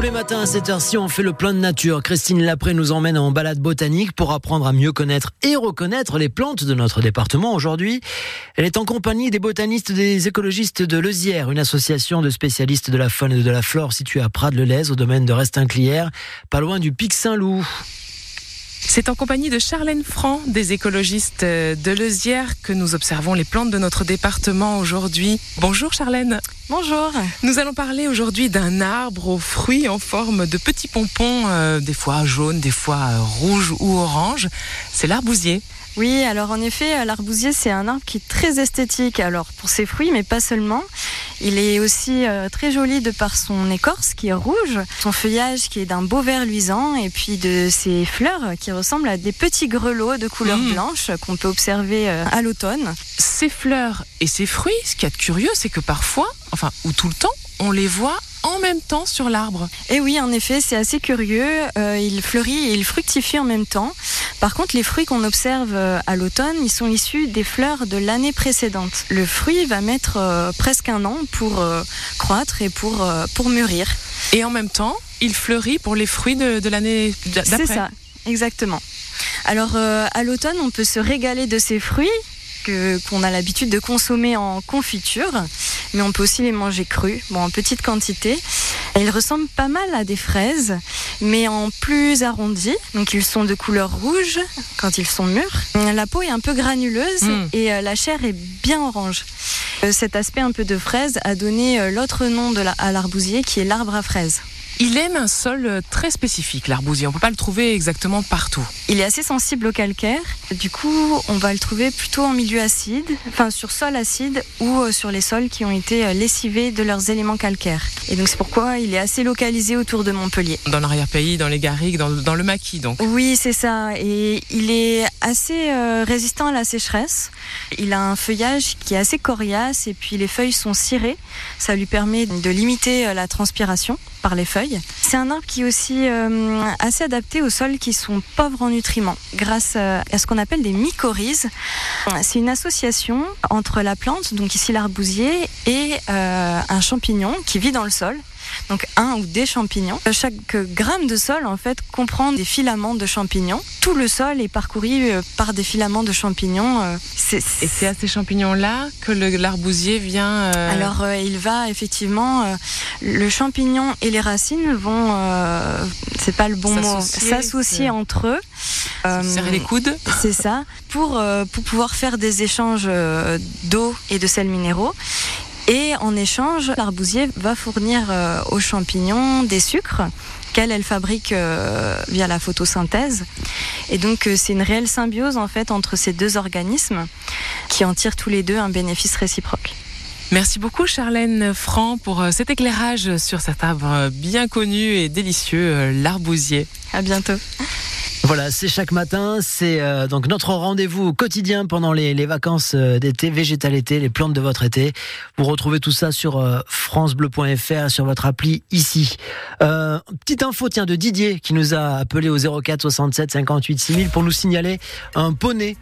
Tous les matins à cette heure-ci, on fait le plein de nature. Christine Lapré nous emmène en balade botanique pour apprendre à mieux connaître et reconnaître les plantes de notre département. Aujourd'hui, elle est en compagnie des botanistes des écologistes de Lezière, une association de spécialistes de la faune et de la flore située à Prades-le-Lez, au domaine de Restinclière, pas loin du Pic Saint-Loup. C'est en compagnie de Charlène Franc, des écologistes de Lezière, que nous observons les plantes de notre département aujourd'hui. Bonjour Charlène. Bonjour. Nous allons parler aujourd'hui d'un arbre aux fruits en forme de petits pompons, euh, des fois jaunes, des fois euh, rouges ou oranges. C'est l'arbousier. Oui, alors en effet, l'arbousier, c'est un arbre qui est très esthétique. Alors pour ses fruits, mais pas seulement. Il est aussi euh, très joli de par son écorce qui est rouge, son feuillage qui est d'un beau vert luisant, et puis de ses fleurs qui ressemblent à des petits grelots de couleur Mmh. blanche qu'on peut observer euh, à l'automne. Ces fleurs et ces fruits, ce qu'il y a de curieux, c'est que parfois, enfin, ou tout le temps, on les voit en même temps sur l'arbre. Et oui, en effet, c'est assez curieux. Euh, il fleurit et il fructifie en même temps. Par contre, les fruits qu'on observe euh, à l'automne, ils sont issus des fleurs de l'année précédente. Le fruit va mettre euh, presque un an pour euh, croître et pour, pour mûrir. Et en même temps, il fleurit pour les fruits de, de l'année d'après. C'est ça, exactement. Alors, à l'automne, on peut se régaler de ces fruits que qu'on a l'habitude de consommer en confiture, mais on peut aussi les manger crus, bon, en petite quantité. Ils ressemblent pas mal à des fraises, mais en plus arrondis. Donc, ils sont de couleur rouge quand ils sont mûrs. La peau est un peu granuleuse Mm. et euh, la chair est bien orange. Euh, Cet aspect un peu de fraise a donné euh, l'autre nom de la, à l'arbousier qui est l'arbre à fraises. Il aime un sol euh, très spécifique, l'arbousier. On peut pas le trouver exactement partout. Il est assez sensible au calcaire. Du coup, on va le trouver plutôt en milieu acide, enfin sur sol acide ou euh, sur les sols qui ont été euh, lessivés de leurs éléments calcaires. Et donc c'est pourquoi il est assez localisé autour de Montpellier. Dans l'arrière-pays, dans les garrigues, dans, dans le maquis, donc. Oui, c'est ça. Et il est assez euh, résistant à la sécheresse. Il a un feuillage qui est assez coriace et puis les feuilles sont cirées. Ça lui permet de limiter la transpiration par les feuilles. C'est un arbre qui est aussi euh, assez adapté aux sols qui sont pauvres en nutriments grâce euh, à ce qu'on appelle des mycorhizes. C'est une association entre la plante, donc ici l'arbousier, et euh, un champignon qui vit dans le sol. Donc un ou des champignons. Chaque gramme de sol en fait comprend des filaments de champignons. Tout le sol est parcouru euh, par des filaments de champignons. euh, Et c'est à ces champignons-là que le- l'arbousier vient. euh, Alors euh, il va effectivement, euh, le champignon et les racines vont, euh, c'est pas le bon mot, S'associer, entre eux. Euh, serrer les coudes. C'est ça, pour, euh, pour pouvoir faire des échanges euh, d'eau et de sels minéraux. Et en échange, l'arbousier va fournir euh, aux champignons des sucres qu'elle, elle fabrique euh, via la photosynthèse. Et donc, euh, c'est une réelle symbiose en fait entre ces deux organismes qui en tirent tous les deux un bénéfice réciproque. Merci beaucoup Charlène Franc pour cet éclairage sur cet arbre bien connu et délicieux, l'arbousier. À bientôt. Voilà, c'est chaque matin, c'est euh, donc notre rendez-vous quotidien pendant les, les vacances euh, d'été, végétal été, les plantes de votre été. Vous retrouvez tout ça sur euh, francebleu.fr, sur votre appli ici. Euh, petite info tiens de Didier qui nous a appelé au 04 67 58 6000 pour nous signaler un poney.